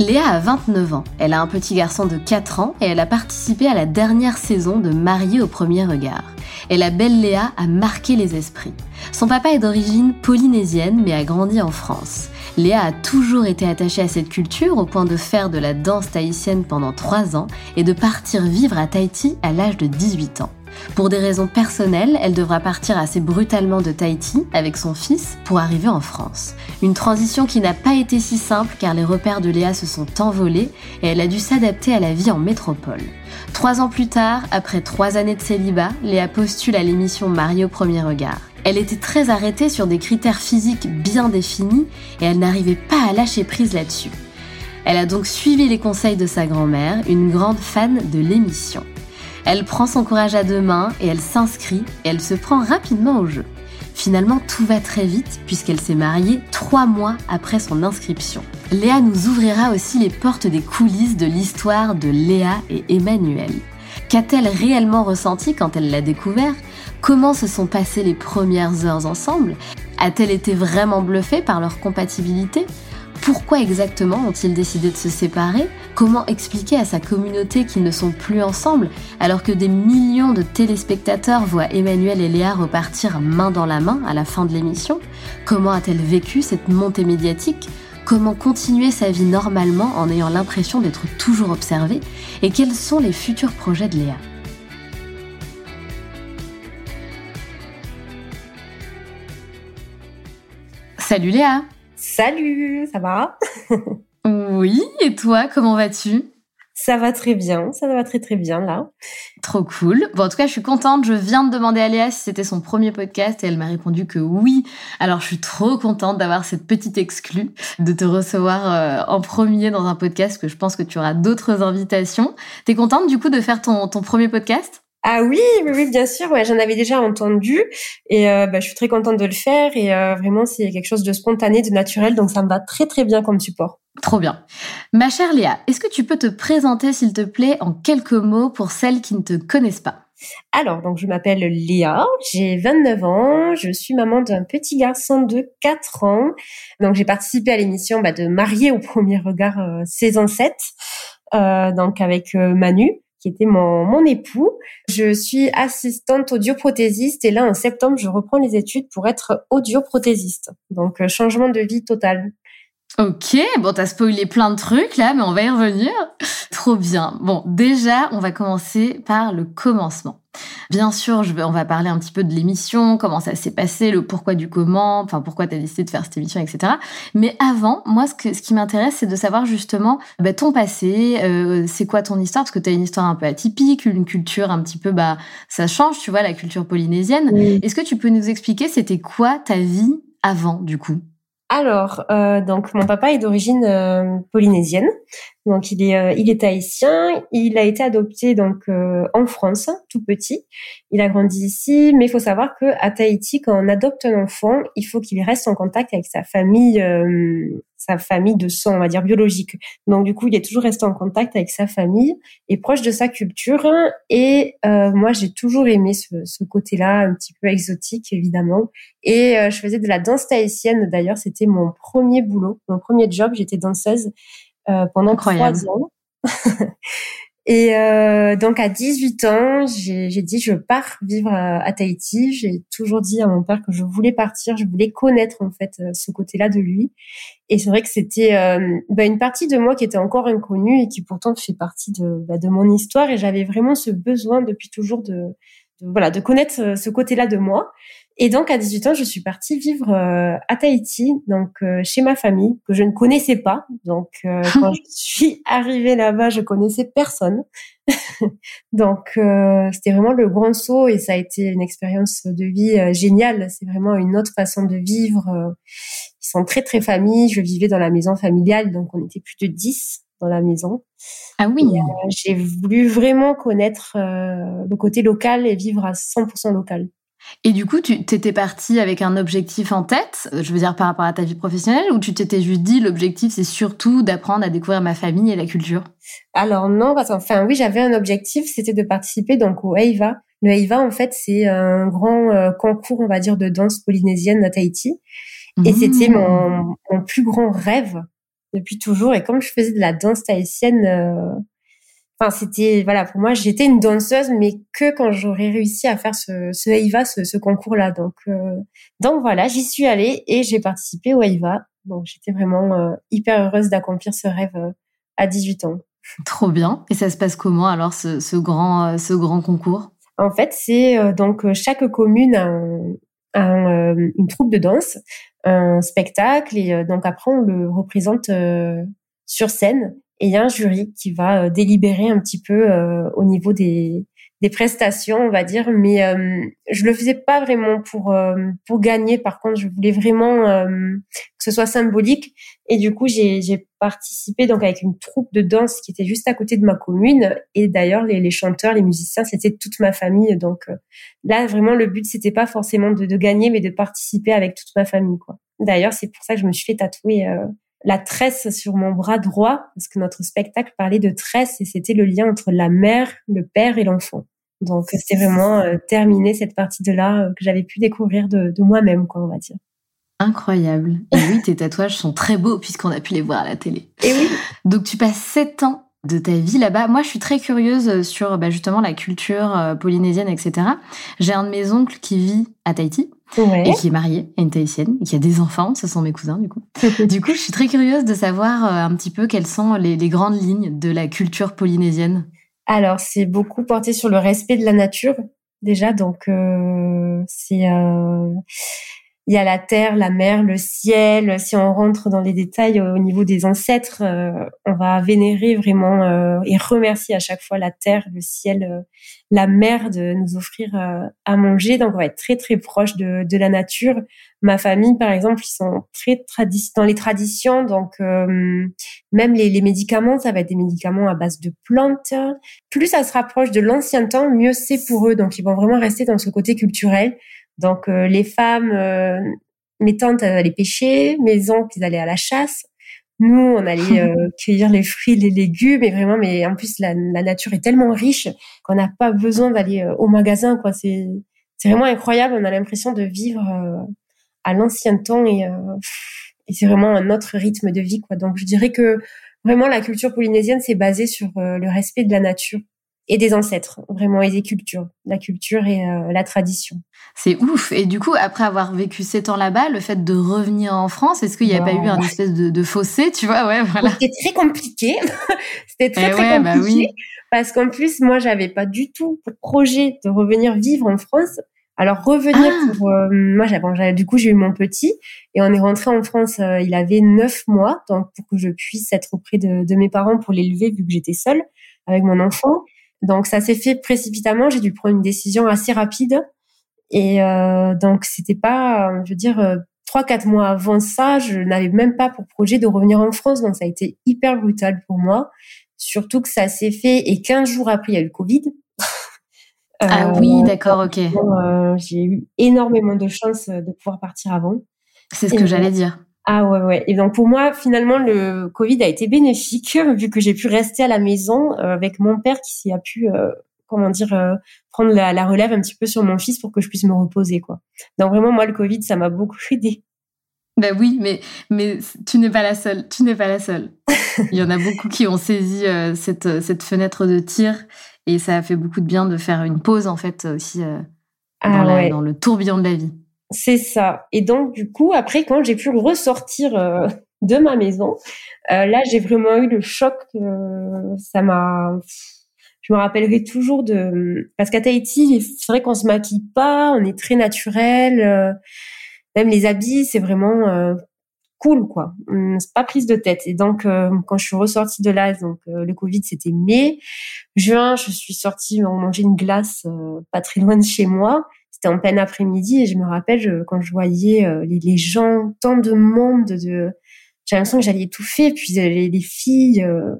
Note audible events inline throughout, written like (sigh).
Léa a 29 ans, elle a un petit garçon de 4 ans et elle a participé à la dernière saison de Mariée au premier regard. Et la belle Léa a marqué les esprits. Son papa est d'origine polynésienne mais a grandi en France. Léa a toujours été attachée à cette culture au point de faire de la danse tahitienne pendant 3 ans et de partir vivre à Tahiti à l'âge de 18 ans. Pour des raisons personnelles, elle devra partir assez brutalement de Tahiti avec son fils pour arriver en France. Une transition qui n'a pas été si simple car les repères de Léa se sont envolés et elle a dû s'adapter à la vie en métropole. Trois ans plus tard, après trois années de célibat, Léa postule à l'émission Marie au premier regard. Elle était très arrêtée sur des critères physiques bien définis et elle n'arrivait pas à lâcher prise là-dessus. Elle a donc suivi les conseils de sa grand-mère, une grande fan de l'émission. Elle prend son courage à deux mains et elle s'inscrit et elle se prend rapidement au jeu. Finalement, tout va très vite puisqu'elle s'est mariée trois mois après son inscription. Léa nous ouvrira aussi les portes des coulisses de l'histoire de Léa et Emmanuel. Qu'a-t-elle réellement ressenti quand elle l'a découvert? Comment se sont passées les premières heures ensemble? A-t-elle été vraiment bluffée par leur compatibilité? Pourquoi exactement ont-ils décidé de se séparer? Comment expliquer à sa communauté qu'ils ne sont plus ensemble alors que des millions de téléspectateurs voient Emmanuel et Léa repartir main dans la main à la fin de l'émission? Comment a-t-elle vécu cette montée médiatique? Comment continuer sa vie normalement en ayant l'impression d'être toujours observée? Et quels sont les futurs projets de Léa? Salut Léa Salut, ça va? Oui, et toi, comment vas-tu? Ça va très bien, ça va très très bien là. Trop cool. Bon, en tout cas, je suis contente. Je viens de demander à Léa si c'était son premier podcast et elle m'a répondu que oui. Alors, je suis trop contente d'avoir cette petite exclue, de te recevoir euh, en premier dans un podcast que je pense que tu auras d'autres invitations. T'es contente du coup de faire ton, ton premier podcast? Ah oui, oui, oui, bien sûr. Ouais, j'en avais déjà entendu et euh, bah, je suis très contente de le faire et euh, vraiment c'est quelque chose de spontané, de naturel, donc ça me va très très bien comme support. Trop bien. Ma chère Léa, est-ce que tu peux te présenter s'il te plaît en quelques mots pour celles qui ne te connaissent pas? Alors, donc je m'appelle Léa, j'ai 29 ans, je suis maman d'un petit garçon de 4 ans. Donc j'ai participé à l'émission bah, de Mariée au premier regard euh, saison 7, donc avec Manu qui était mon, mon époux. Je suis assistante audioprothésiste et là, en septembre, je reprends les études pour être audioprothésiste. Donc, euh, changement de vie total. Ok, bon, t'as spoilé plein de trucs là, mais on va y revenir. (laughs) Trop bien. Bon, déjà, on va commencer par le commencement. Bien sûr, je vais, on va parler un petit peu de l'émission, comment ça s'est passé, le pourquoi du comment, enfin pourquoi tu as décidé de faire cette émission, etc. Mais avant, moi, ce, que, ce qui m'intéresse, c'est de savoir justement bah, ton passé, euh, c'est quoi ton histoire, parce que tu as une histoire un peu atypique, une culture un petit peu, bah ça change, tu vois, la culture polynésienne. Est-ce que tu peux nous expliquer c'était quoi ta vie avant, du coup? Alors, euh, donc mon papa est d'origine euh, polynésienne. Donc il est euh, il est haïtien, il a été adopté donc euh, en France tout petit. Il a grandi ici, mais il faut savoir que à Tahiti quand on adopte un enfant, il faut qu'il reste en contact avec sa famille euh, sa famille de sang, on va dire biologique. Donc du coup, il est toujours resté en contact avec sa famille et proche de sa culture. Et moi, j'ai toujours aimé ce, ce côté-là, un petit peu exotique, évidemment. Et je faisais de la danse tahitienne. D'ailleurs, c'était mon premier boulot, mon premier job. J'étais danseuse euh, pendant trois ans. (laughs) Et euh, donc à 18 ans, j'ai dit je pars vivre à, Tahiti. J'ai toujours dit à mon père que je voulais partir, je voulais connaître en fait euh, ce côté-là de lui. Et c'est vrai que c'était euh, bah, une partie de moi qui était encore inconnue et qui pourtant fait partie de, bah, de mon histoire. Et j'avais vraiment ce besoin depuis toujours de, de voilà de connaître ce côté-là de moi. Et donc, à 18 ans, je suis partie vivre euh, à Tahiti, donc euh, chez ma famille, que je ne connaissais pas. Donc, euh, (laughs) quand je suis arrivée là-bas, je connaissais personne. (laughs) donc, c'était vraiment le grand saut et ça a été une expérience de vie géniale. C'est vraiment une autre façon de vivre. Ils sont très, très familles. Je vivais dans la maison familiale, donc on était plus de 10 dans la maison. Ah oui. J'ai voulu vraiment connaître le côté local et vivre à 100% local. Et du coup, tu t'étais partie avec un objectif en tête, je veux dire par rapport à ta vie professionnelle, ou tu t'étais juste dit l'objectif c'est surtout d'apprendre à découvrir ma famille et la culture? Alors non, parce enfin oui, j'avais un objectif, c'était de participer donc au EIVA. Le EIVA en fait c'est un grand euh, concours, on va dire, de danse polynésienne à Tahiti, et c'était mmh. mon, mon, plus grand rêve depuis toujours. Et comme je faisais de la danse tahitienne, euh, Enfin, c'était voilà pour moi, j'étais une danseuse, mais que quand j'aurais réussi à faire ce, ce ce, ce concours-là. Donc, euh, donc voilà, j'y suis allée et j'ai participé au EIVA. Donc j'étais vraiment euh, hyper heureuse d'accomplir ce rêve euh, à 18 ans. (laughs) Trop bien. Et ça se passe comment alors ce, ce grand ce grand concours? En fait, c'est donc chaque commune a, un, une troupe de danse, un spectacle et donc après on le représente sur scène et il y a un jury qui va euh, délibérer un petit peu euh, au niveau des, des prestations, on va dire, mais euh, je le faisais pas vraiment pour euh, pour gagner. Par contre, je voulais vraiment que ce soit symbolique. Et du coup, j'ai participé donc avec une troupe de danse qui était juste à côté de ma commune. Et d'ailleurs, les, les, chanteurs, les musiciens, c'était toute ma famille. Donc là, vraiment, le but c'était pas forcément de, de, gagner, mais de participer avec toute ma famille. quoi. D'ailleurs, c'est pour ça que je me suis fait tatouer la tresse sur mon bras droit, parce que notre spectacle parlait de tresse et c'était le lien entre la mère, le père et l'enfant. Donc c'était vraiment euh, terminé cette partie de là euh, que j'avais pu découvrir de, moi-même, quoi, on va dire. Incroyable. Et oui, tes tatouages sont très beaux puisqu'on a pu les voir à la télé. Et oui. Donc tu passes sept ans de ta vie là-bas. Moi, je suis très curieuse sur bah, justement la culture euh, polynésienne, etc. J'ai un de mes oncles qui vit à Tahiti et qui est marié à une Tahitienne et qui a des enfants. Ce sont mes cousins, du coup. (laughs) du coup, je suis très curieuse de savoir euh, un petit peu quelles sont les, grandes lignes de la culture polynésienne. Alors, c'est beaucoup porté sur le respect de la nature, déjà. Donc, euh, c'est... Euh, il y a la terre, la mer, le ciel. Si on rentre dans les détails au niveau des ancêtres, euh, on va vénérer vraiment euh, et remercier à chaque fois la terre, le ciel, euh, la mer de nous offrir à manger. Donc on va être très très proche de, de la nature. Ma famille, par exemple, ils sont très dans les traditions. Donc même les, les médicaments, ça va être des médicaments à base de plantes. Plus ça se rapproche de l'ancien temps, mieux c'est pour eux. Donc ils vont vraiment rester dans ce côté culturel. Donc euh, les femmes, euh, mes tantes elles allaient pêcher, mes oncles ils allaient à la chasse. Nous, on allait (laughs) euh, cueillir les fruits, les légumes, et vraiment, mais en plus la, nature est tellement riche qu'on n'a pas besoin d'aller au magasin, quoi. C'est c'est vraiment incroyable. On a l'impression de vivre à l'ancien temps et, et c'est vraiment un autre rythme de vie, quoi. Donc je dirais que vraiment la culture polynésienne c'est basé sur le respect de la nature et des ancêtres, vraiment, et des cultures, la culture et euh, la tradition. C'est ouf. Et du coup, après avoir vécu sept ans là-bas, le fait de revenir en France, est-ce qu'il n'y a pas eu un espèce de, de, fossé, tu vois? Ouais, voilà. C'était très compliqué. (laughs) C'était très, eh très bah compliqué. oui. Parce qu'en plus, moi, j'avais pas du tout pour projet de revenir vivre en France. Alors revenir ah. pour euh, moi j'avais du coup j'ai eu mon petit et on est rentré en France euh, il avait neuf mois donc pour que je puisse être auprès de, de mes parents pour l'élever vu que j'étais seule avec mon enfant donc ça s'est fait précipitamment. J'ai dû prendre une décision assez rapide. Et euh, donc c'était pas, je veux dire, euh, trois quatre mois avant ça, je n'avais même pas pour projet de revenir en France, donc ça a été hyper brutal pour moi. Surtout que ça s'est fait et 15 jours après, il y a eu le Covid. ah oui, d'accord, ok. j'ai eu énormément de chance de pouvoir partir avant. C'est ce que j'allais dire. Ah ouais, ouais. Et donc pour moi, finalement, le Covid a été bénéfique (laughs) vu que j'ai pu rester à la maison euh, avec mon père qui s'y a pu, euh, comment dire, euh, prendre la, relève un petit peu sur mon fils pour que je puisse me reposer, quoi. Donc vraiment, moi, le Covid, ça m'a beaucoup (laughs) aidé. Ben oui, mais mais tu n'es pas la seule. Tu n'es pas la seule. (laughs) Il y en a beaucoup qui ont saisi cette cette fenêtre de tir et ça a fait beaucoup de bien de faire une pause en fait aussi ah dans le tourbillon de la vie. C'est ça. Et donc, du coup, après, quand j'ai pu ressortir euh, de ma maison, euh, là, j'ai vraiment eu le choc. ça m'a. Je me rappellerai toujours de parce qu'à Tahiti, c'est vrai qu'on se maquille pas, on est très naturel. Euh, même les habits, c'est vraiment cool, quoi. C'est pas prise de tête. Et donc, quand je suis ressortie de là, donc le Covid, c'était mai, juin, je suis sortie manger une glace pas très loin de chez moi c'était en plein après-midi et je me rappelle quand je voyais euh, les, gens, tant de monde, de, j'avais l'impression que j'allais étouffer. Puis les, les filles euh,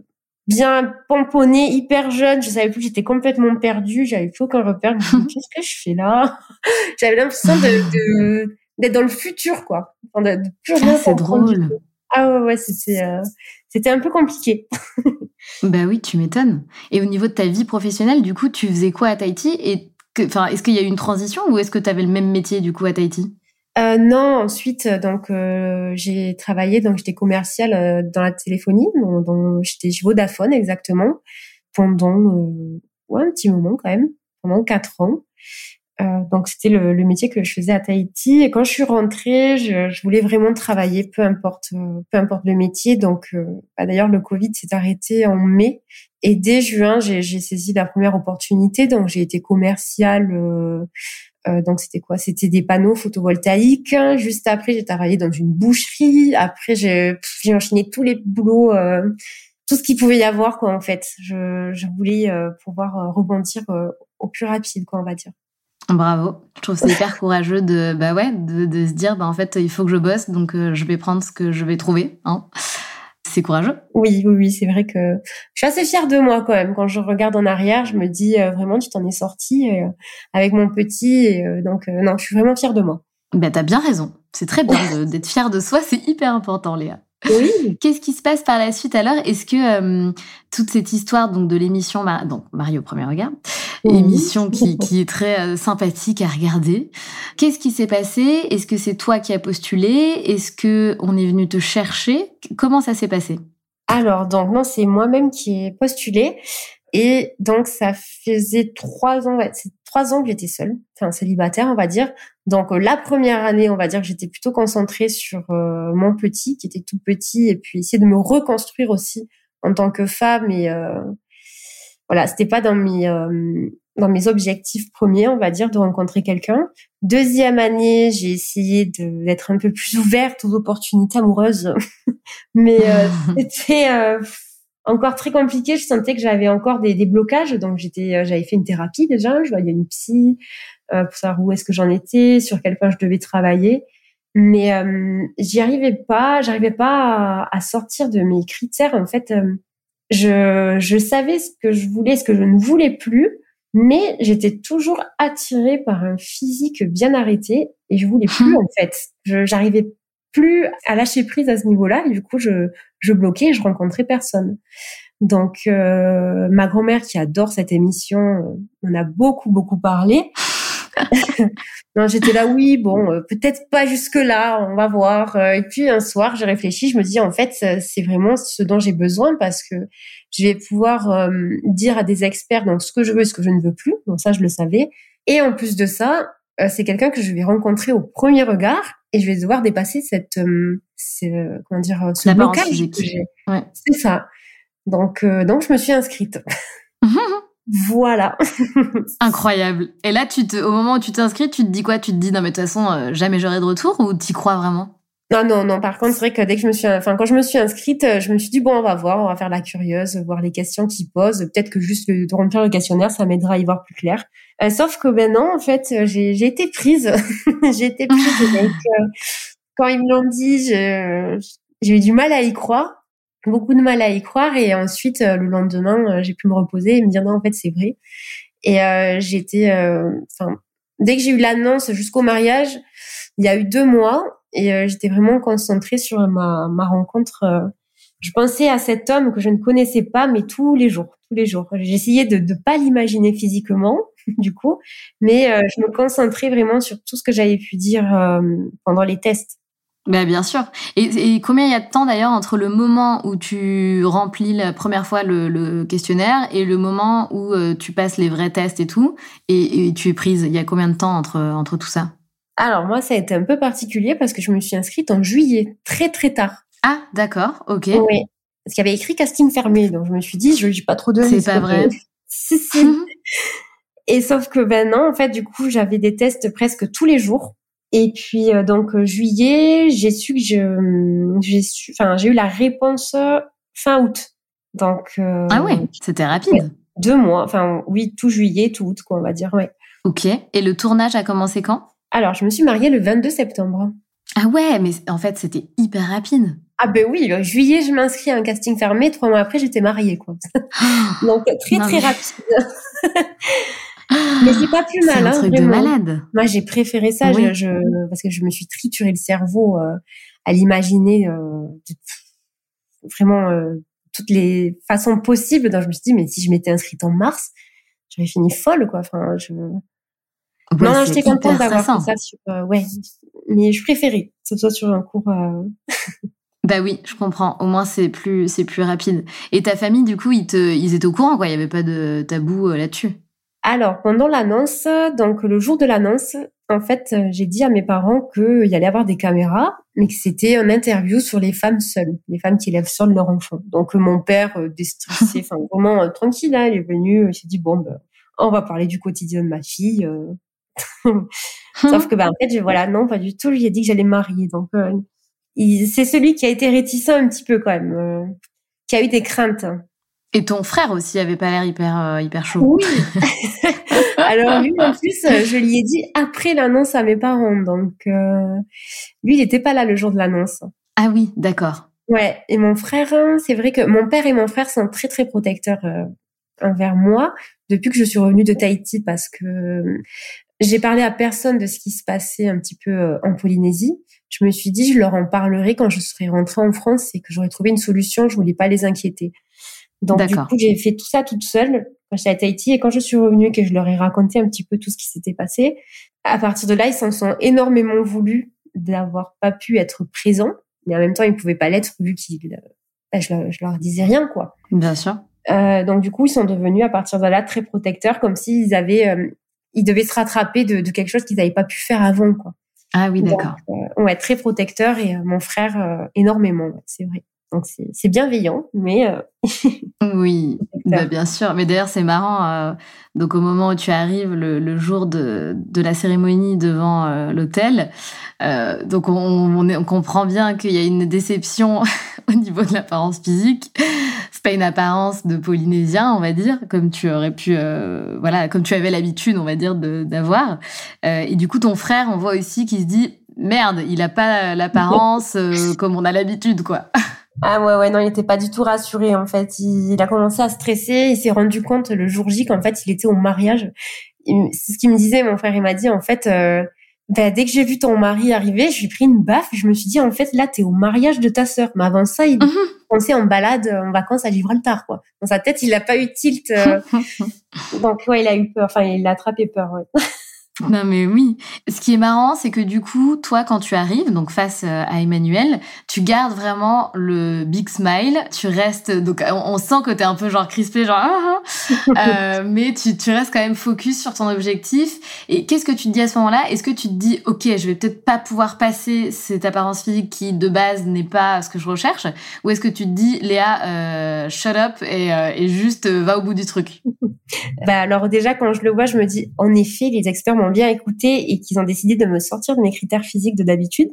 bien pomponnées, hyper jeunes, je savais plus, j'étais complètement perdue, j'avais plus aucun repère. (laughs) Qu'est-ce que je fais là? (laughs) J'avais l'impression de, d'être dans le futur, quoi. Enfin, de, ah, c'est drôle. Ah ouais, ouais, c'était euh, c'était un peu compliqué. (laughs) bah oui, tu m'étonnes. Et au niveau de ta vie professionnelle, du coup, tu faisais quoi à Tahiti et est-ce qu'il y a eu une transition ou est-ce que tu avais le même métier du coup à Tahiti? Euh, non, ensuite donc euh, j'ai travaillé donc j'étais commerciale euh, dans la téléphonie, donc, j'étais chez Vodafone exactement pendant un petit moment quand même, pendant quatre ans. Donc c'était le, métier que je faisais à Tahiti et quand je suis rentrée, je, je voulais vraiment travailler, peu importe peu importe le métier. Donc bah, d'ailleurs le Covid s'est arrêté en mai et dès juin, j'ai saisi la première opportunité. Donc, j'ai été commerciale. Euh, euh, donc, c'était quoi? C'était des panneaux photovoltaïques. Juste après, j'ai travaillé dans une boucherie. Après, j'ai enchaîné tous les boulots, euh, tout ce qu'il pouvait y avoir, quoi, en fait. Je, je voulais euh, pouvoir euh, rebondir au plus rapide, quoi, on va dire. Bravo. Je trouve c'est hyper courageux de, bah ouais, de, de, se dire, bah en fait, il faut que je bosse, donc je vais prendre ce que je vais trouver. Hein c'est courageux. Oui, oui, oui, c'est vrai que je suis assez fière de moi quand même. Quand je regarde en arrière, je me dis euh, vraiment, tu t'en es sortie euh, avec mon petit. Et, euh, donc, non, je suis vraiment fière de moi. Ben, t'as bien raison. C'est très bien d'être fière de soi. C'est hyper important, Léa. Oui. (laughs) Qu'est-ce qui se passe par la suite alors? Est-ce que toute cette histoire donc de l'émission, donc Mario au premier regard, émission qui, (laughs) qui, est très euh, sympathique à regarder. Qu'est-ce qui s'est passé? Est-ce que c'est toi qui as postulé? Est-ce que on est venu te chercher? Comment ça s'est passé? Alors, donc non, c'est moi-même qui ai postulé. Et donc, ça faisait trois ans, ouais, c'est trois ans que j'étais seule, enfin célibataire, on va dire. Donc, la première année, on va dire que j'étais plutôt concentrée sur euh, mon petit, qui était tout petit, et puis essayer de me reconstruire aussi en tant que femme et euh, voilà, c'était pas dans mes euh, dans mes objectifs premiers, on va dire, de rencontrer quelqu'un. Deuxième année, j'ai essayé d'être un peu plus ouverte aux opportunités amoureuses, (laughs) mais euh, (laughs) c'était euh, encore très compliqué. Je sentais que j'avais encore des, des blocages, donc j'étais, j'avais fait une thérapie déjà. Je voyais une psy pour savoir où est-ce que j'en étais, sur quel point je devais travailler. Mais j'y arrivais pas, j'arrivais pas à, à, sortir de mes critères. En fait, je, je savais ce que je voulais, ce que je ne voulais plus, mais j'étais toujours attirée par un physique bien arrêté et je voulais plus (laughs) en fait. Je j'arrivais plus à lâcher prise à ce niveau-là et du coup je je bloquais je rencontrais personne. Donc euh, ma grand-mère qui adore cette émission, euh, on a beaucoup beaucoup parlé. (laughs) non, j'étais là, oui, bon, euh, peut-être pas jusque là, on va voir. Euh, et puis un soir, j'ai réfléchi, je me dis en fait, c'est vraiment ce dont j'ai besoin parce que je vais pouvoir euh, dire à des experts donc ce que je veux et ce que je ne veux plus. Donc ça, je le savais. Et en plus de ça, c'est quelqu'un que je vais rencontrer au premier regard et je vais devoir dépasser cette, comment dire, ce blocage. Ouais. C'est ça. Donc, donc je me suis inscrite. (laughs) Voilà. Incroyable. Et là, tu te, au moment où tu t'inscris, tu te dis quoi? Tu te dis non mais de toute façon euh, jamais j'aurai de retour ou t'y crois vraiment? Non, non, non. Par contre, c'est vrai que dès que je me suis, enfin, quand je me suis inscrite, euh, je me suis dit bon, on va voir, on va faire la curieuse, voir les questions qu'ils posent. Peut-être que juste de remplir le questionnaire, ça m'aidera à y voir plus clair. Euh, sauf que maintenant, en fait, j'ai, j'ai été prise, (laughs) j'ai été prise. (laughs) quand ils me l'ont dit, j'ai eu du mal à y croire, beaucoup de mal à y croire. Et ensuite, le lendemain, j'ai pu me reposer et me dire non, en fait, c'est vrai. Et j'étais, enfin, dès que j'ai eu l'annonce jusqu'au mariage, il y a eu deux mois et j'étais vraiment concentrée sur ma, ma rencontre je pensais à cet homme que je ne connaissais pas, mais tous les jours, tous les jours. J'essayais de ne pas l'imaginer physiquement, (laughs) du coup, mais euh, je me concentrais vraiment sur tout ce que j'avais pu dire euh, pendant les tests. Ben bien sûr. Et, combien il y a de temps d'ailleurs entre le moment où tu remplis la première fois le, questionnaire et le moment où euh, tu passes les vrais tests et tout, et, et, tu es prise? Il y a combien de temps entre, entre tout ça? Alors moi, ça a été un peu particulier parce que je me suis inscrite en juillet, très très tard. Ah, d'accord, ok. Oui. Parce qu'il y avait écrit casting fermé, donc je me suis dit, je n'ai pas trop de C'est pas vrai. (laughs) si, si. Et sauf que ben non, en fait, du coup, j'avais des tests presque tous les jours. Et puis euh, donc euh, juillet, j'ai su que je, j'ai su, enfin j'ai eu la réponse euh, fin août. Donc ah ouais, c'était rapide. deux mois, enfin oui, tout juillet, tout août, quoi, on va dire, ouais. Ok. Et le tournage a commencé quand? Alors je me suis mariée le 22 septembre. Ah ouais, mais en fait c'était hyper rapide. Ah ben oui, juillet, je m'inscris à un casting fermé. Trois mois après, j'étais mariée, quoi. (gasps) Donc très très rapide. (laughs) mais c'est pas plus mal. C'est un hein, truc de malade. Moi, j'ai préféré ça, je, parce que je me suis trituré le cerveau euh, à l'imaginer euh, vraiment euh, toutes les façons possibles. Donc je me suis dit, mais si je m'étais inscrite en mars, j'aurais fini folle, quoi. Enfin, je. Non, non j'étais contente d'avoir fait ça sur. ouais, mais je préférais que ce soit sur un cours. Bah oui, je comprends. Au moins c'est plus c'est plus rapide. Et ta famille du coup, ils te ils étaient au courant quoi, il y avait pas de tabou euh, là-dessus. Alors, pendant l'annonce, donc le jour de l'annonce, en fait, euh, j'ai dit à mes parents qu'il y allait avoir des caméras, mais que c'était un interview sur les femmes seules, les femmes qui élèvent seules leur enfant. Donc mon père, euh, déstressé, (laughs) enfin vraiment tranquille, hein, il est venu, il s'est dit bon, ben, on va parler du quotidien de ma fille. (laughs) Sauf que ben en fait, je, voilà, non, pas du tout. Je lui ai dit que j'allais marier, donc c'est celui qui a été réticent un petit peu quand même, euh, qui a eu des craintes. Et ton frère aussi avait pas l'air hyper euh, hyper chaud. Oui. (laughs) Alors lui en plus, euh, je lui ai dit après l'annonce à mes parents, donc lui il n'était pas là le jour de l'annonce. Ah oui, d'accord. Ouais. Et mon frère, c'est vrai que mon père et mon frère sont très très protecteurs envers moi depuis que je suis revenue de Tahiti parce que j'ai parlé à personne de ce qui se passait un petit peu en Polynésie je me suis dit, je leur en parlerai quand je serai rentrée en France et que j'aurais trouvé une solution. Je voulais pas les inquiéter. Donc, du coup, j'ai fait tout ça toute seule quand j'étais à Tahiti et quand je suis revenue, que je leur ai raconté un petit peu tout ce qui s'était passé. À partir de là, ils s'en sont énormément voulu d'avoir pas pu être présents, mais en même temps, ils pouvaient pas l'être vu qu'ils, bah, je, je, leur disais rien, quoi. Bien sûr. Euh, donc, du coup, ils sont devenus à partir de là très protecteurs, comme s'ils avaient, euh, ils devaient se rattraper de, de quelque chose qu'ils n'avaient pas pu faire avant, quoi. Ah oui, d'accord. Euh, ouais, très protecteur et euh, mon frère euh, énormément, c'est vrai. Donc c'est bienveillant, mais (laughs) oui, bah, bien sûr. Mais d'ailleurs c'est marrant. donc au moment où tu arrives, le, jour de, de, la cérémonie devant l'hôtel, donc on, on, comprend bien qu'il y a une déception (laughs) au niveau de l'apparence physique. C'est pas une apparence de Polynésien, on va dire, comme tu aurais pu, voilà, comme tu avais l'habitude, on va dire, d'avoir. et du coup ton frère, on voit aussi qu'il se dit merde, il a pas l'apparence (laughs) euh, comme on a l'habitude, quoi. Ah ouais, ouais, non, il était pas du tout rassuré, en fait. Il, a commencé à stresser, il s'est rendu compte le jour J qu'en fait, il était au mariage. C'est ce qu'il me disait, mon frère, il m'a dit, en fait, euh, bah, dès que j'ai vu ton mari arriver, je lui ai pris une baffe, je me suis dit, en fait, là, t'es au mariage de ta sœur. Mais avant ça, il mhm. pensait en balade, en vacances à Gibraltar, quoi. Dans sa tête, il a pas eu tilt. Euh. (laughs) Donc, ouais, il a eu peur, enfin, il a attrapé peur, ouais. (laughs) (laughs) Non mais oui. Ce qui est marrant, c'est que du coup, toi, quand tu arrives, donc face euh, à Emmanuel, tu gardes vraiment le big smile. Tu restes, donc on, sent que t'es un peu genre crispé, genre, ah, ah. euh, (laughs) mais tu, tu restes quand même focus sur ton objectif. Et qu'est-ce que tu te dis à ce moment-là? Est-ce que tu te dis, ok, je vais peut-être pas pouvoir passer cette apparence physique qui de base n'est pas ce que je recherche, ou est-ce que tu te dis, Léa, euh, shut up et, euh, et juste va au bout du truc? (laughs) Bah alors déjà, quand je le vois, je me dis, en effet, les experts m'ont bien écouté et qu'ils ont décidé de me sortir de mes critères physiques de d'habitude.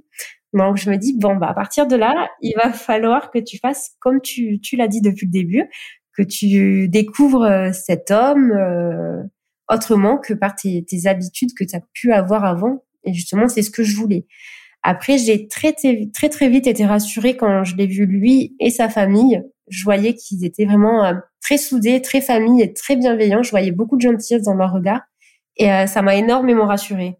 Donc je me dis bon bah à partir de là, il va falloir que tu fasses comme tu tu l'as dit depuis le début, que tu découvres euh, cet homme euh, autrement que par tes, tes habitudes que tu as pu avoir avant. Et justement, c'est ce que je voulais. Après, j'ai très, très, très vite été rassurée quand je l'ai vu lui et sa famille. Je voyais qu'ils étaient vraiment euh, très soudés, très famille et très bienveillants. Je voyais beaucoup de gentillesse dans leur regard. Et euh, ça m'a énormément rassurée.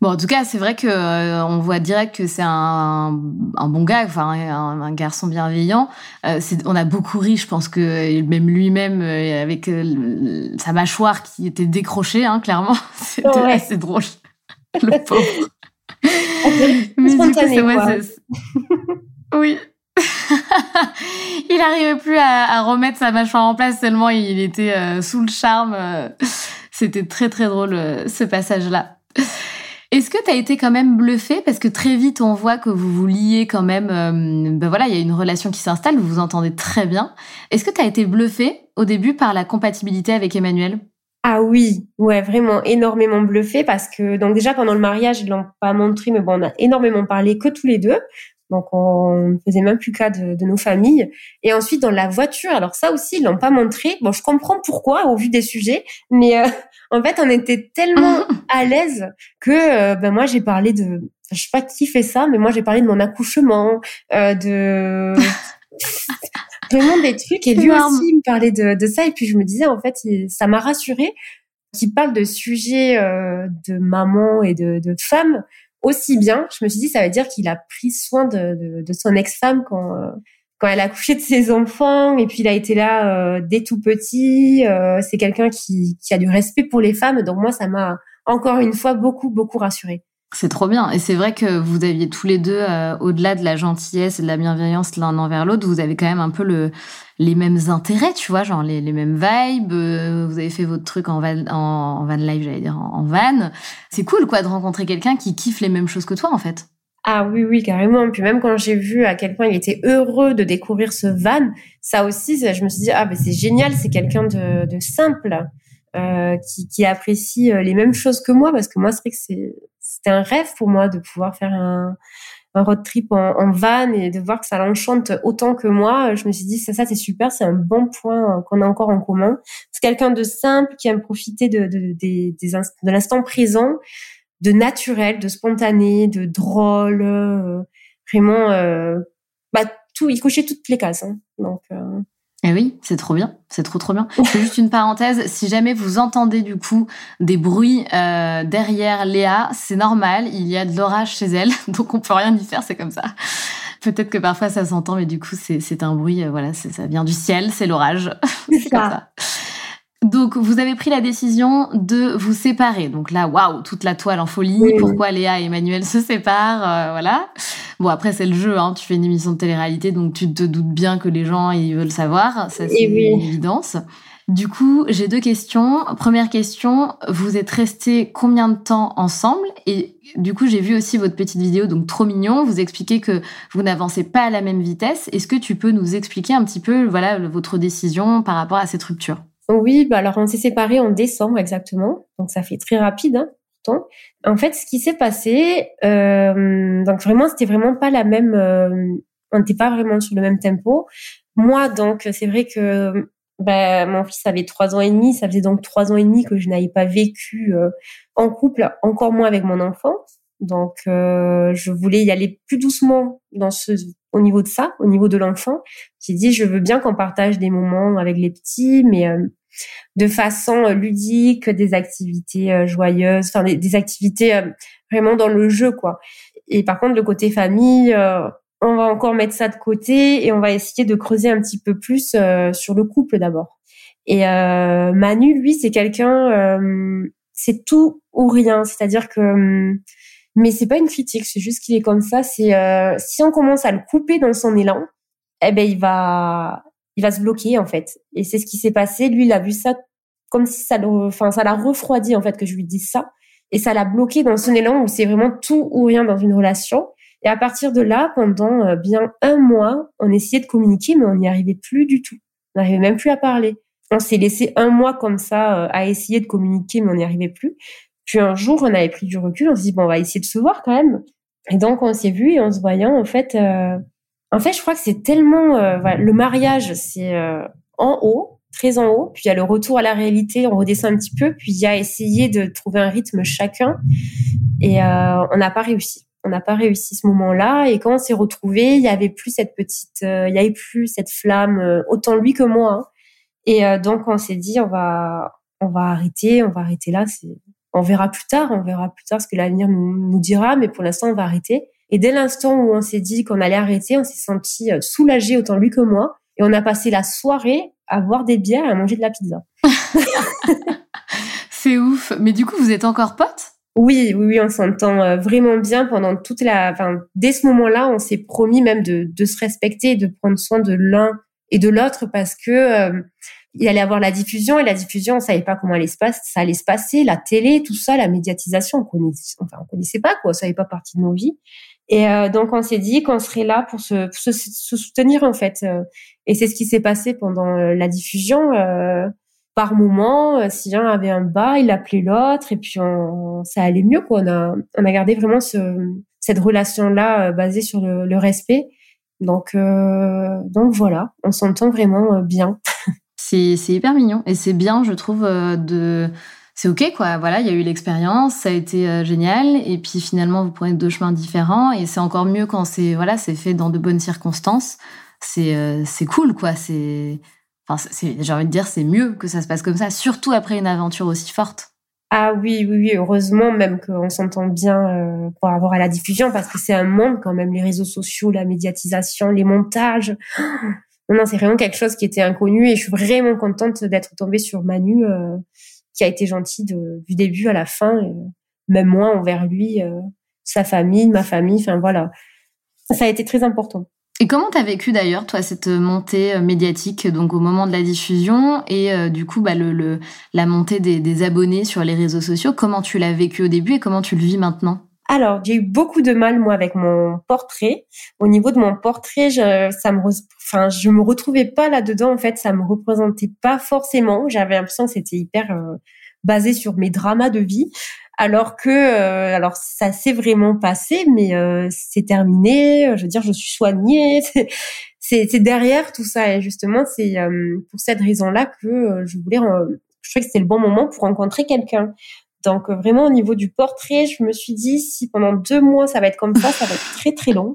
Bon, en tout cas, c'est vrai que euh, on voit direct que c'est un, un, bon gars, enfin un, garçon bienveillant. Euh, on a beaucoup ri, je pense que même lui-même, euh, avec sa mâchoire qui était décrochée, hein, clairement, (laughs) c'était assez drôle. (laughs) Le pauvre. (laughs) Mais du coup, oui. il n'arrivait plus à, à, remettre sa mâchoire en place tellement il était sous le charme. C'était très très drôle ce passage-là. Est-ce que tu as été quand même bluffé? Parce que très vite on voit que vous vous liez quand même euh, ben voilà, il y a une relation qui s'installe, vous vous entendez très bien. Est-ce que tu as été bluffé au début par la compatibilité avec Emmanuel? Ah oui, ouais, vraiment énormément bluffé parce que donc déjà pendant le mariage ils l'ont pas montré mais bon on a énormément parlé que tous les deux. Donc on ne faisait même plus cas de, de, nos familles. Et ensuite dans la voiture, alors ça aussi ils l'ont pas montré. Bon, je comprends pourquoi au vu des sujets, mais euh, (laughs) en fait on était tellement (laughs) à l'aise que euh, ben moi j'ai parlé de, je sais pas qui fait ça, mais moi j'ai parlé de mon accouchement, euh, de (laughs) vraiment des trucs. Et lui aussi me parlait de, de, ça. Et puis je me disais en fait ça m'a rassurée qu'il parle de sujets euh, de maman et de, de femme aussi bien, je me suis dit, ça veut dire qu'il a pris soin de, de, son ex-femme quand, euh, quand elle a couché de ses enfants, et puis il a été là euh, dès tout petit. Euh, c'est quelqu'un qui, qui a du respect pour les femmes, donc moi, ça m'a encore une fois beaucoup, beaucoup rassurée. C'est trop bien. Et c'est vrai que vous aviez tous les deux, au-delà de la gentillesse et de la bienveillance l'un envers l'autre, vous avez quand même un peu le, les mêmes intérêts, tu vois, genre les, les mêmes vibes. Euh, vous avez fait votre truc en van, en, van live, j'allais dire en, van. C'est cool, quoi, de rencontrer quelqu'un qui kiffe les mêmes choses que toi, en fait. Ah oui, oui, carrément. Puis même quand j'ai vu à quel point il était heureux de découvrir ce van, ça aussi, je me suis dit, ah ben c'est génial, c'est quelqu'un de, de simple, euh, qui, qui apprécie euh, les mêmes choses que moi, parce que moi, c'est vrai que c'est, c'était un rêve pour moi de pouvoir faire un, un road trip en, van et de voir que ça l'enchante autant que moi, je me suis dit ça, ça c'est super, c'est un bon point euh, qu'on a encore en commun. C'est quelqu'un de simple qui aime profiter de, de, de l'instant présent, de naturel, de spontané, de drôle, euh, vraiment, euh, bah tout, il cochait toutes les cases. Hein. Donc eh oui, c'est trop bien, c'est trop trop bien. (laughs) C'est juste une parenthèse, si jamais vous entendez du coup des bruits euh, derrière Léa, c'est normal, il y a de l'orage chez elle, (laughs) donc on peut rien y faire, c'est comme ça. Peut-être que parfois ça s'entend, mais du coup c'est un bruit, euh, voilà, ça vient du ciel, c'est l'orage, (laughs) c'est comme ça. Donc, vous avez pris la décision de vous séparer. Donc là, waouh, toute la toile en folie. Pourquoi Léa et Emmanuel se séparent, euh, voilà. Bon, après, c'est le jeu, hein. Tu fais une émission de télé-réalité, donc tu te doutes bien que les gens, ils veulent savoir. Ça, c'est une évidence. Du coup, j'ai deux questions. Première question, vous êtes restés combien de temps ensemble? Et du coup, j'ai vu aussi votre petite vidéo, donc trop mignon. Vous expliquez que vous n'avancez pas à la même vitesse. Est-ce que tu peux nous expliquer un petit peu, voilà, votre décision par rapport à cette rupture? Oui, bah alors on s'est séparés en décembre exactement, donc ça fait très rapide. Hein, pourtant. En fait, ce qui s'est passé, euh, donc vraiment, c'était vraiment pas la même. Euh, on n'était pas vraiment sur le même tempo. Moi, donc, c'est vrai que bah, mon fils avait trois ans et demi. Ça faisait donc trois ans et demi que je n'avais pas vécu euh, en couple, encore moins avec mon enfant. Donc, euh, je voulais y aller plus doucement dans ce, au niveau de ça, au niveau de l'enfant. J'ai dit, je veux bien qu'on partage des moments avec les petits, mais euh, de façon euh, ludique, des activités euh, joyeuses, enfin des, activités euh, vraiment dans le jeu quoi. Et par contre le côté famille, on va encore mettre ça de côté et on va essayer de creuser un petit peu plus sur le couple d'abord. Et Manu lui c'est quelqu'un, c'est tout ou rien, c'est-à-dire que mais c'est pas une critique, c'est juste qu'il est comme ça. C'est si on commence à le couper dans son élan, eh ben il va il va se bloquer en fait. Et c'est ce qui s'est passé. Lui, il a vu ça comme si ça, enfin, ça l'a refroidi en fait que je lui dise ça, et ça l'a bloqué dans son élan où c'est vraiment tout ou rien dans une relation. Et à partir de là, pendant euh, bien un mois, on essayait de communiquer, mais on n'y arrivait plus du tout. On n'arrivait même plus à parler. On s'est laissé un mois comme ça euh, à essayer de communiquer, mais on n'y arrivait plus. Puis un jour, on avait pris du recul, on s'est dit bon, on va essayer de se voir quand même. Et donc on s'est vu et en se voyant, en fait, euh, en fait, je crois que c'est tellement euh, le mariage, c'est euh, en haut, très en haut, puis il y a le retour à la réalité, on redescend un petit peu, puis il y a essayer de trouver un rythme chacun, et euh, on n'a pas réussi. On n'a pas réussi ce moment-là. Et quand on s'est retrouvés, il y avait plus cette petite, il y avait plus cette flamme, autant lui que moi. Hein. Et donc on s'est dit, on va, on va arrêter, on va arrêter là. On verra plus tard, on verra plus tard ce que l'avenir nous, dira, mais pour l'instant, on va arrêter. Et dès l'instant où on s'est dit qu'on allait arrêter, on s'est senti euh, soulagé autant lui que moi. Et on a passé la soirée à boire des bières et à manger de la pizza. (laughs) C'est ouf. Mais du coup, vous êtes encore potes? Oui, oui, oui, on s'entend euh, vraiment bien pendant toute la. Enfin, dès ce moment-là, on s'est promis même de, de se respecter et de prendre soin de l'un et de l'autre parce que euh, il allait avoir la diffusion et la diffusion, on savait pas comment elle allait se passer, ça allait se passer, la télé, tout ça, la médiatisation, on connaissait, enfin, on connaissait pas quoi, ça n'avait pas partie de nos vies. Et euh, donc on s'est dit qu'on serait là pour se, se, soutenir en fait. Euh. Et c'est ce qui s'est passé pendant euh, la diffusion. par moment, si un avait un bas, il appelait l'autre et puis on, ça allait mieux quoi. On a, on a gardé vraiment ce, cette relation là basée sur le, le respect. Donc donc voilà, on s'entend vraiment bien. c'est hyper mignon et c'est bien, je trouve, euh, de c'est ok quoi. Voilà, il y a eu l'expérience, ça a été euh, génial et puis finalement vous prenez deux chemins différents et c'est encore mieux quand c'est voilà c'est fait dans de bonnes circonstances. C'est euh, c'est cool quoi. C'est enfin j'ai envie de dire c'est mieux que ça se passe comme ça, surtout après une aventure aussi forte. Ah oui, oui, oui, heureusement même qu'on s'entend bien pour avoir à la diffusion parce que c'est un monde quand même, les réseaux sociaux, la médiatisation, les montages. (gasps) Non, non, c'est vraiment quelque chose qui était inconnu et je suis vraiment contente d'être tombée sur Manu, euh, qui a été gentil de, du début à la fin, et même moi envers lui, euh, sa famille, ma famille, enfin voilà. Ça a été très important. Et comment t'as vécu d'ailleurs, toi, cette montée euh, médiatique, donc au moment de la diffusion, et du coup, bah, le, le, la montée des, des abonnés sur les réseaux sociaux? Comment tu l'as vécu au début et comment tu le vis maintenant? Alors, j'ai eu beaucoup de mal moi avec mon portrait. Au niveau de mon portrait, je, ça me, enfin, je me retrouvais pas là-dedans. En fait, ça me représentait pas forcément. J'avais l'impression que c'était hyper euh, basé sur mes dramas de vie, alors que, euh, alors ça s'est vraiment passé, mais euh, c'est terminé. Je veux dire, je suis soignée. (laughs) C'est derrière tout ça et justement, c'est pour cette raison-là que je voulais. je trouvais que c'était le bon moment pour rencontrer quelqu'un. Donc euh, vraiment au niveau du portrait, je me suis dit si pendant deux mois ça va être comme ça, ça va être très très long.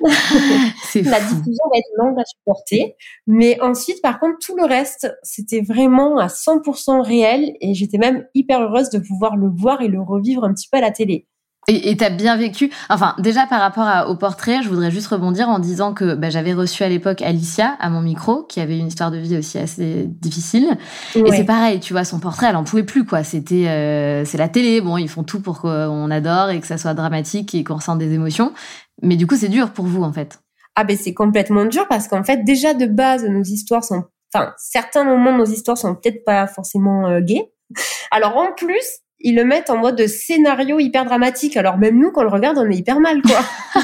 (laughs) la diffusion va être longue à supporter. Mais ensuite, par contre, tout le reste, c'était vraiment à 100% réel et j'étais même hyper heureuse de pouvoir le voir et le revivre un petit peu à la télé. Et t'as bien vécu. Enfin, déjà par rapport au portrait, je voudrais juste rebondir en disant que bah, j'avais reçu à l'époque Alicia à mon micro, qui avait une histoire de vie aussi assez difficile. Et c'est pareil, tu vois, son portrait, elle en pouvait plus, quoi. C'était, euh, c'est la télé. Bon, ils font tout pour qu'on adore et que ça soit dramatique et qu'on ressente des émotions. Mais du coup, c'est dur pour vous, en fait. Ah ben c'est complètement dur parce qu'en fait, déjà de base, nos histoires sont, enfin, certains moments de nos histoires sont peut-être pas forcément euh, gays. Alors en plus, ils le mettent en mode scénario hyper dramatique. Alors même nous, quand on le regarde, on est hyper mal, quoi. (laughs)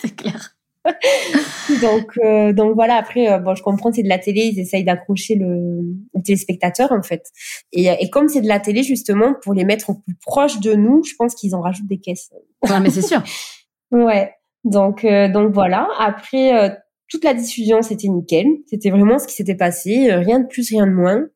c'est clair. (laughs) donc, euh, donc voilà. Après, euh, bon, je comprends, c'est de la télé, ils essayent d'accrocher le, téléspectateur en fait. Et, et comme c'est de la télé, justement, pour les mettre au plus proche de nous, je pense qu'ils en rajoutent des caisses. Ouais, mais c'est sûr. (laughs) ouais. Donc, euh, donc voilà. Après, toute la diffusion, c'était nickel. C'était vraiment ce qui s'était passé, rien de plus, rien de moins.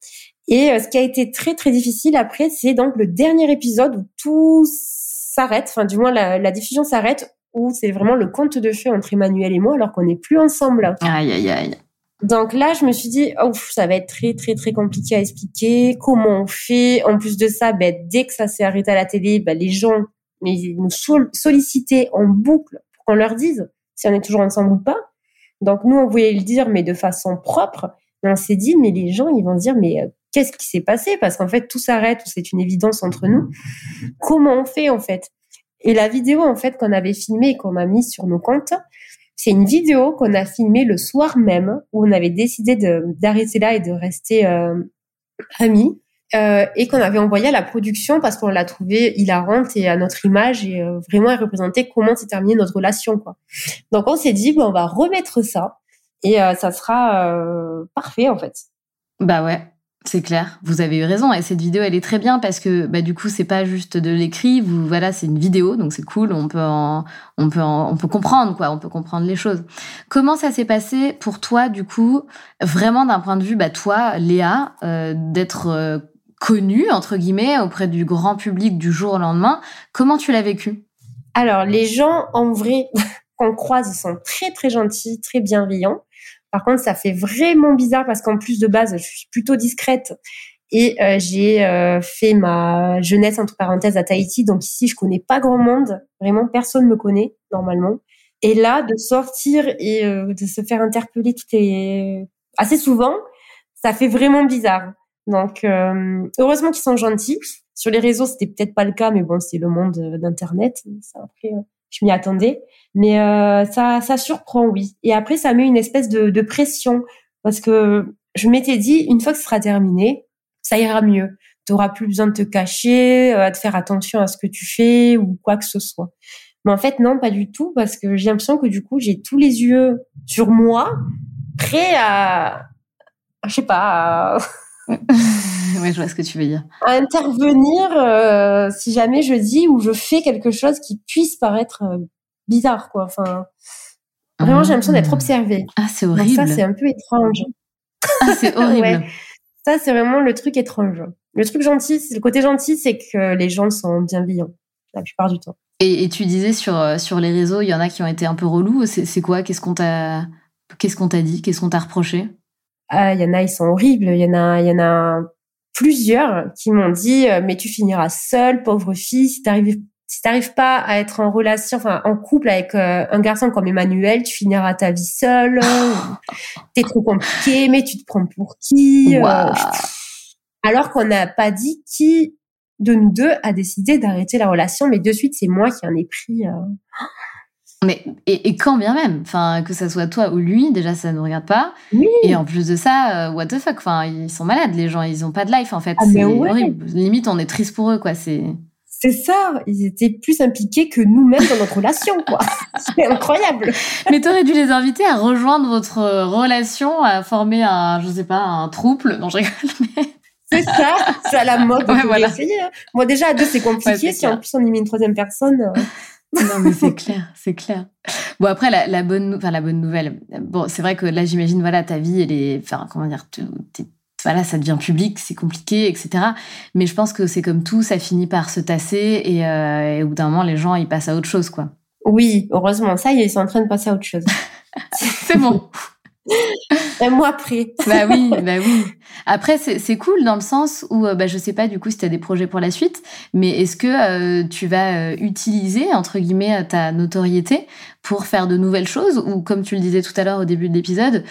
Et euh, ce qui a été très très difficile après, c'est donc le dernier épisode où tout s'arrête, enfin du moins la, la diffusion s'arrête, où c'est vraiment le conte de feu entre Emmanuel et moi, alors qu'on n'est plus ensemble. Aïe aïe aïe. Donc là, je me suis dit, oh, ça va être très très très compliqué à expliquer. Comment on fait? En plus de ça, ben, dès que ça s'est arrêté à la télé, ben, les gens nous sollicitaient en boucle pour qu'on leur dise si on est toujours ensemble ou pas. Donc nous, on voulait le dire, mais de façon propre. On s'est dit, mais les gens, ils vont dire, mais euh, qu'est-ce qui s'est passé? Parce qu'en fait, tout s'arrête, c'est une évidence entre nous. Comment on fait en fait? Et la vidéo en fait qu'on avait filmée et qu'on a mise sur nos comptes, c'est une vidéo qu'on a filmée le soir même où on avait décidé d'arrêter là et de rester euh, amis. Euh, et qu'on avait envoyé à la production parce qu'on l'a trouvée hilarante et à notre image et euh, vraiment elle représentait comment s'est terminée notre relation quoi. Donc on s'est dit on va remettre ça et euh, ça sera parfait en fait. Bah ouais. C'est clair, vous avez eu raison et cette vidéo elle est très bien parce que bah du coup c'est pas juste de l'écrit, vous voilà c'est une vidéo donc c'est cool, on peut en, on peut on peut comprendre quoi, on peut comprendre les choses. Comment ça s'est passé pour toi du coup vraiment d'un point de vue bah toi Léa euh, d'être euh, connue entre guillemets auprès du grand public du jour au lendemain, comment tu l'as vécu? Alors, les gens, en vrai, (laughs) qu'on croise, sont très, très gentils, très bienveillants. Par contre, ça fait vraiment bizarre parce qu'en plus de base, je suis plutôt discrète et euh, j'ai euh, fait ma jeunesse entre parenthèses à Tahiti. Donc ici, je connais pas grand monde. Vraiment, personne me connaît normalement. Et là, de sortir et euh, de se faire interpeller tout est assez souvent, ça fait vraiment bizarre. Donc heureusement qu'ils sont gentils. Sur les réseaux, c'était peut-être pas le cas, mais bon, c'est le monde d'internet. Après, je m'y attendais. Mais ça, ça surprend, oui. Et après, ça met une espèce de, de pression parce que je m'étais dit, une fois que ce sera terminé, ça ira mieux. Tu auras plus besoin de te cacher, euh, de faire attention à ce que tu fais ou quoi que ce soit. Mais en fait, non, pas du tout, parce que j'ai l'impression que du coup, j'ai tous les yeux sur moi, prêts à, je sais pas. (laughs) (laughs) ouais, je vois ce que tu veux dire. À intervenir euh, si jamais je dis ou je fais quelque chose qui puisse paraître euh, bizarre, quoi. Enfin, vraiment, j'ai l'impression d'être ah. observée. Ah, c'est horrible. ça, c'est un peu étrange. Ah, c'est (laughs) horrible. Ça, c'est vraiment le truc étrange. Le truc gentil, le côté gentil, c'est que les gens sont bienveillants la plupart du temps. Et, tu disais sur, euh, sur les réseaux, il y en a qui ont été un peu relous. C'est quoi? Qu'est-ce qu'on t'a qu'est-ce qu'on t'a dit? Qu'est-ce qu'on t'a reproché? Ah, Il y en a, ils sont horribles. Il y en a, il y en a plusieurs qui m'ont dit euh, mais tu finiras seule, pauvre fille, si t'arrives si t'arrives pas à être en relation, enfin en couple avec euh, un garçon comme Emmanuel, tu finiras ta vie seule. (laughs) T'es trop compliqué, mais tu te prends pour qui euh, Alors qu'on n'a pas dit qui de nous deux a décidé d'arrêter la relation, mais de suite c'est moi qui en ai pris. Euh. (gasps) Mais et, quand bien même, enfin que ça soit toi ou lui, déjà ça ne regarde pas. Oui. Et en plus de ça, what the fuck, enfin ils sont malades les gens, ils ont pas de life en fait. Ah, c'est horrible. Limite on est triste pour eux quoi. C'est c'est ça, ils étaient plus impliqués que nous-mêmes dans notre relation, quoi. (laughs) C'est incroyable. Mais t'aurais dû les inviter à rejoindre votre relation, à former un, je sais pas, un trouble. Non, je rigole, C'est ça, c'est à la mode. (laughs) Ouais, voilà. essayer. Hein. Moi, déjà, à deux, c'est compliqué. si en plus on y met une troisième personne. Euh. Non, mais c'est clair, c'est clair. Bon, après, la, la bonne, enfin, la bonne nouvelle. Bon, c'est vrai que là, j'imagine, voilà, ta vie, elle est, enfin, comment dire, voilà, ça devient public, c'est compliqué, etc. Mais je pense que c'est comme tout, ça finit par se tasser et, euh, au bout d'un moment, les gens, ils passent à autre chose, quoi. Oui, heureusement. Ça, ils sont en train de passer à autre chose. (laughs) c'est bon. (laughs) (laughs) Un mois après. bah oui, bah oui. Après, c'est cool dans le sens où, euh, bah, je sais pas du coup si tu as des projets pour la suite, mais est-ce que euh, tu vas euh, utiliser, entre guillemets, ta notoriété pour faire de nouvelles choses ou comme tu le disais tout à l'heure au début de l'épisode,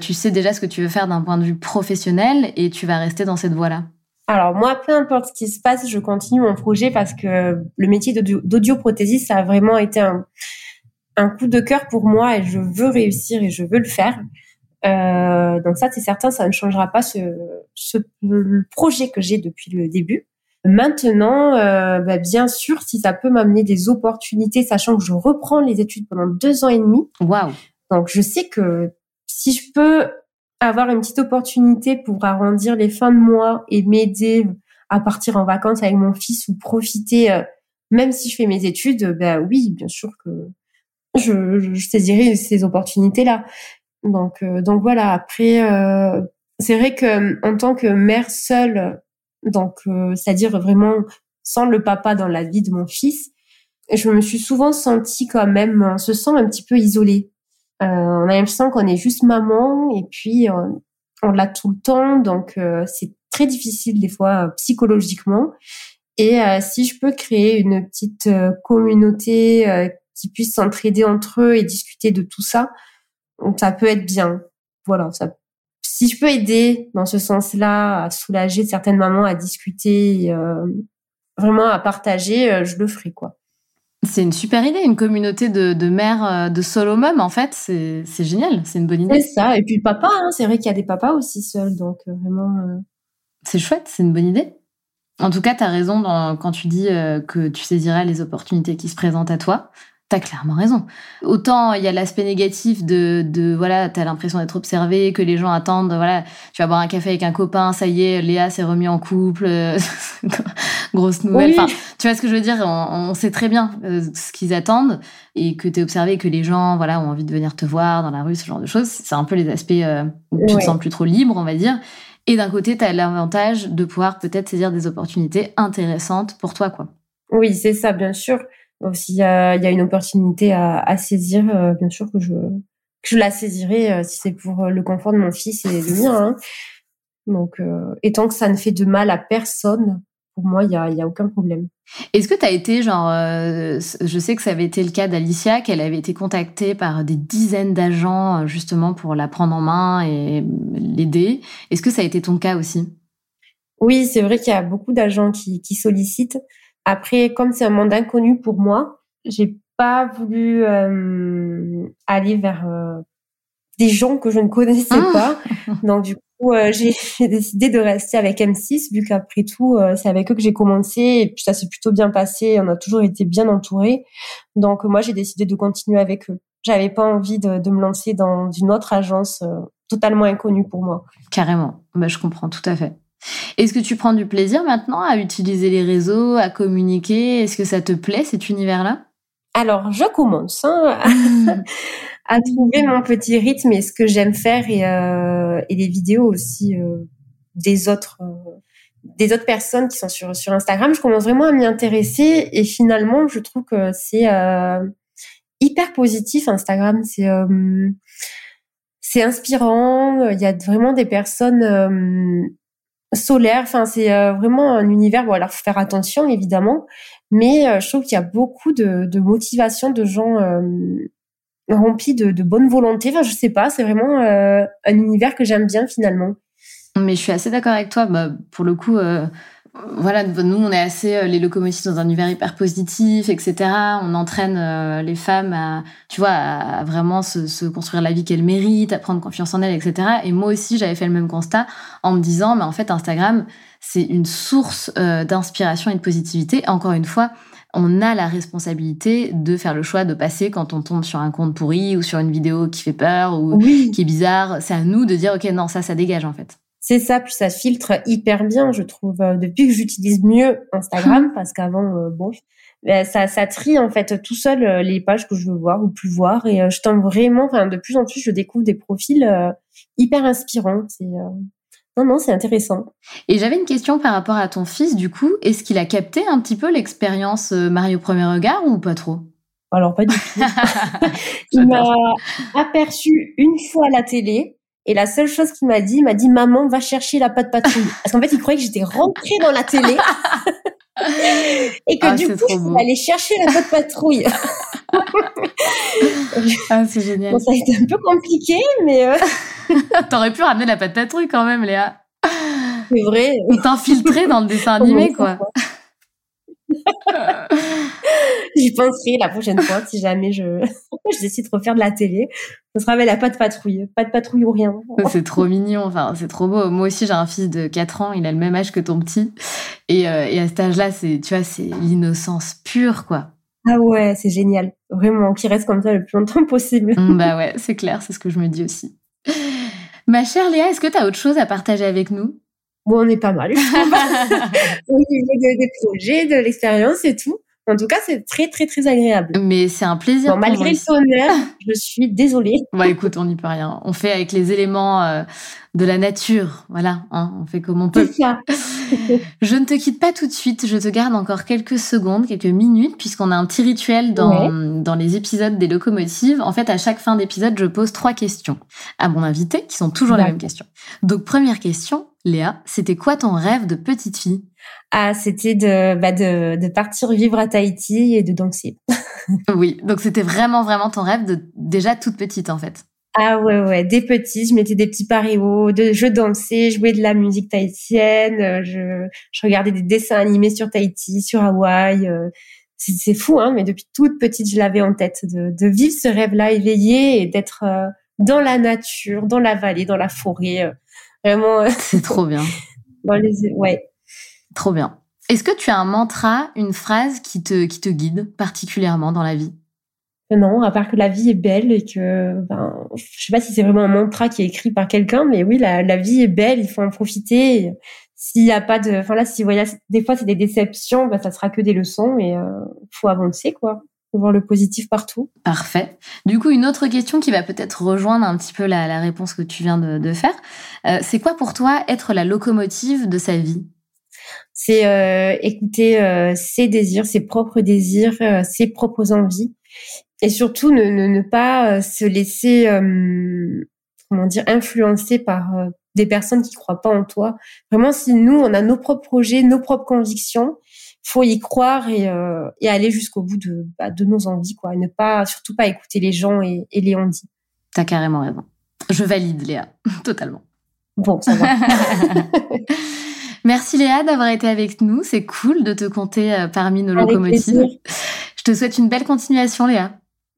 tu sais déjà ce que tu veux faire d'un point de vue professionnel et tu vas rester dans cette voie-là? Alors moi, peu importe ce qui se passe, je continue mon projet parce que le métier d'audioprothésiste, ça a vraiment été un, un coup de cœur pour moi et je veux réussir et je veux le faire. Euh, donc ça, c'est certain, ça ne changera pas ce, ce le projet que j'ai depuis le début. Maintenant, euh, bah, bien sûr, si ça peut m'amener des opportunités, sachant que je reprends les études pendant deux ans et demi. Waouh Donc je sais que si je peux avoir une petite opportunité pour arrondir les fins de mois et m'aider à partir en vacances avec mon fils ou profiter, euh, même si je fais mes études, ben oui, bien sûr que je, je saisirai ces opportunités-là. Donc, euh, donc voilà. Après, euh, c'est vrai que en tant que mère seule, donc euh, c'est-à-dire vraiment sans le papa dans la vie de mon fils, je me suis souvent sentie quand même, on se sent un petit peu isolée. on a l'impression qu'on est juste maman et puis on l'a tout le temps, donc c'est très difficile des fois psychologiquement. Et si je peux créer une petite communauté qui puisse s'entraider entre eux et discuter de tout ça, ça peut être bien. Voilà, ça, si je peux aider dans ce sens-là, à soulager certaines mamans, à discuter, euh, vraiment à partager, euh, je le ferai, quoi. C'est une super idée, une communauté de, de mères euh, de solo mom en fait, c'est génial, c'est une bonne idée. C'est ça, et puis papa, hein, c'est vrai qu'il y a des papas aussi seuls, donc vraiment. C'est chouette, c'est une bonne idée. En tout cas, tu as raison quand tu dis que tu saisiras les opportunités qui se présentent à toi. T'as clairement raison. Autant il y a l'aspect négatif de, de voilà, t'as l'impression d'être observé, que les gens attendent, voilà, tu vas boire un café avec un copain, ça y est, Léa s'est remis en couple, (laughs) grosse nouvelle. Enfin, tu vois ce que je veux dire on, sait très bien euh, ce qu'ils attendent et que t'es observé, que les gens, voilà, ont envie de venir te voir dans la rue, ce genre de choses. C'est un peu les aspects euh, où tu te sens plus trop libre, on va dire. Et d'un côté, t'as l'avantage de pouvoir peut-être saisir des opportunités intéressantes pour toi, quoi. Oui, c'est ça, bien sûr. S'il y a, y a une opportunité à, à saisir, bien sûr que je, que je la saisirai si c'est pour le confort de mon fils et le mien. Hein. Donc, et tant que ça ne fait de mal à personne, pour moi, il y a, y a aucun problème. Est-ce que tu as été, genre, euh, je sais que ça avait été le cas d'Alicia, qu'elle avait été contactée par des dizaines d'agents euh, justement pour la prendre en main et l'aider. Est-ce que ça a été ton cas aussi? Oui, c'est vrai qu'il y a beaucoup d'agents qui, qui, sollicitent. Après, comme c'est un monde inconnu pour moi, j'ai pas voulu euh, aller vers euh, des gens que je ne connaissais ah. pas. Donc du euh, (laughs) j'ai décidé de rester avec M6 vu qu'après tout euh, c'est avec eux que j'ai commencé et puis ça s'est plutôt bien passé. On a toujours été bien entourés. Donc moi j'ai décidé de continuer avec eux. J'avais pas envie de, de, me lancer dans une autre agence euh, totalement inconnue pour moi. Carrément. Bah, je comprends tout à fait. Est-ce que tu prends du plaisir maintenant à utiliser les réseaux, à communiquer? Est-ce que ça te plaît cet univers-là? Alors, je commence. Hein. (laughs) à trouver mon petit rythme et ce que j'aime faire et, euh, et les vidéos aussi euh, des autres euh, des autres personnes qui sont sur sur Instagram. Je commence vraiment à m'y intéresser et finalement, je trouve que c'est euh, hyper positif Instagram. C'est c'est inspirant. Il y a vraiment des personnes solaires. Enfin, c'est vraiment un univers. Bon, alors faut faire attention évidemment, mais je trouve qu'il y a beaucoup de, de motivation de gens rempli de, de, bonne volonté. Enfin, je sais pas, c'est vraiment euh, un univers que j'aime bien finalement. Mais je suis assez d'accord avec toi. Bah, pour le coup, euh, voilà, nous, on est assez euh, les locomotives dans un univers hyper positif, etc. On entraîne les femmes à, tu vois, à, vraiment se, se, construire la vie qu'elles méritent, à prendre confiance en elles, etc. Et moi aussi, j'avais fait le même constat en me disant, mais en fait, Instagram, c'est une source d'inspiration et de positivité. Encore une fois, on a la responsabilité de faire le choix de passer quand on tombe sur un compte pourri ou sur une vidéo qui fait peur ou qui est bizarre. C'est à nous de dire, OK, non, ça, ça dégage, en fait. C'est ça, puis ça filtre hyper bien, je trouve. Euh, depuis que j'utilise mieux Instagram, (laughs) parce qu'avant, euh, bon, ben, ça, ça trie en fait tout seul euh, les pages que je veux voir ou plus voir. Et je tombe vraiment, enfin, de plus en plus, je découvre des profils hyper inspirants. C'est non, non, c'est intéressant. Et j'avais une question par rapport à ton fils, du coup. Est-ce qu'il a capté un petit peu l'expérience euh, Mario Premier Regard ou pas trop? Alors, pas du tout. (laughs) il m'a aperçu une fois à la télé. Et la seule chose qu'il m'a dit, il m'a dit Maman, va chercher la patte patrouille. (laughs) Parce qu'en fait, il croyait que j'étais rentrée dans la télé. (laughs) et que ah, du coup, il allait chercher la patte patrouille. (laughs) ah, c'est génial. Bon, ça a été un peu compliqué, mais. Euh... T'aurais pu ramener la patte patrouille quand même, Léa. C'est vrai. Ou t'infiltrer dans le dessin animé, quoi. J'y penserai la prochaine fois si jamais je, (laughs) je décide de refaire de la télé. Ce sera avec la patte patrouille. Pas de patrouille ou rien. c'est trop mignon. Enfin, c'est trop beau. Moi aussi, j'ai un fils de 4 ans. Il a le même âge que ton petit. Et, euh, et à cet âge-là, c'est, tu vois, c'est l'innocence pure, quoi. Ah ouais, c'est génial. Vraiment, qu'il reste comme ça le plus longtemps possible. Mm, bah ouais, c'est clair. C'est ce que je me dis aussi. Ma chère Léa, est-ce que tu as autre chose à partager avec nous? Bon, on est pas mal. (laughs) Au niveau des projets, de l'expérience et tout. En tout cas, c'est très, très, très agréable. Mais c'est un plaisir. Bon, malgré le tonnerre, je suis désolée. Bah écoute, on n'y peut rien. On fait avec les éléments euh, de la nature. Voilà, hein, on fait comme on peut. C'est ça. (laughs) je ne te quitte pas tout de suite. Je te garde encore quelques secondes, quelques minutes, puisqu'on a un petit rituel dans, dans les épisodes des locomotives. En fait, à chaque fin d'épisode, je pose trois questions à mon invité, qui sont toujours les mêmes questions. Donc, première question, Léa, c'était quoi ton rêve de petite fille? Ah, c'était de, bah de, de partir vivre à Tahiti et de danser. (laughs) oui, donc c'était vraiment, vraiment ton rêve de déjà toute petite en fait. Ah ouais, ouais, des petits, je mettais des petits parios, de, je dansais, je jouais de la musique tahitienne, euh, je, je regardais des dessins animés sur Tahiti, sur Hawaï. Euh, c'est fou, hein, mais depuis toute petite, je l'avais en tête de, de vivre ce rêve-là éveillé et d'être euh, dans la nature, dans la vallée, dans la forêt. vraiment. C'est trop bien. (laughs) dans les, ouais, Trop bien. Est-ce que tu as un mantra, une phrase qui te, qui te guide particulièrement dans la vie? Non, à part que la vie est belle et que, ben, je sais pas si c'est vraiment un mantra qui est écrit par quelqu'un, mais oui, la, la vie est belle, il faut en profiter. S'il n'y a pas de, enfin là, si voilà, des fois c'est des déceptions, ben, ça sera que des leçons et euh, faut avancer quoi. Faut voir le positif partout. Parfait. Du coup, une autre question qui va peut-être rejoindre un petit peu la, la réponse que tu viens de, de faire, euh, c'est quoi pour toi être la locomotive de sa vie? C'est euh, écouter euh, ses désirs, ses propres désirs, euh, ses propres envies, et surtout ne, ne, ne pas se laisser, comment dire, influencer par des personnes qui croient pas en toi. Vraiment, si nous on a nos propres projets, nos propres convictions, faut y croire et, et aller jusqu'au bout de, bah, de nos envies, quoi. Et ne pas, surtout pas écouter les gens et, et les on dit. T'as carrément raison. Je valide, Léa, (laughs) totalement. Bon, ça va. (laughs) Merci Léa d'avoir été avec nous. C'est cool de te compter euh, parmi nos locomotives. Je te souhaite une belle continuation, Léa.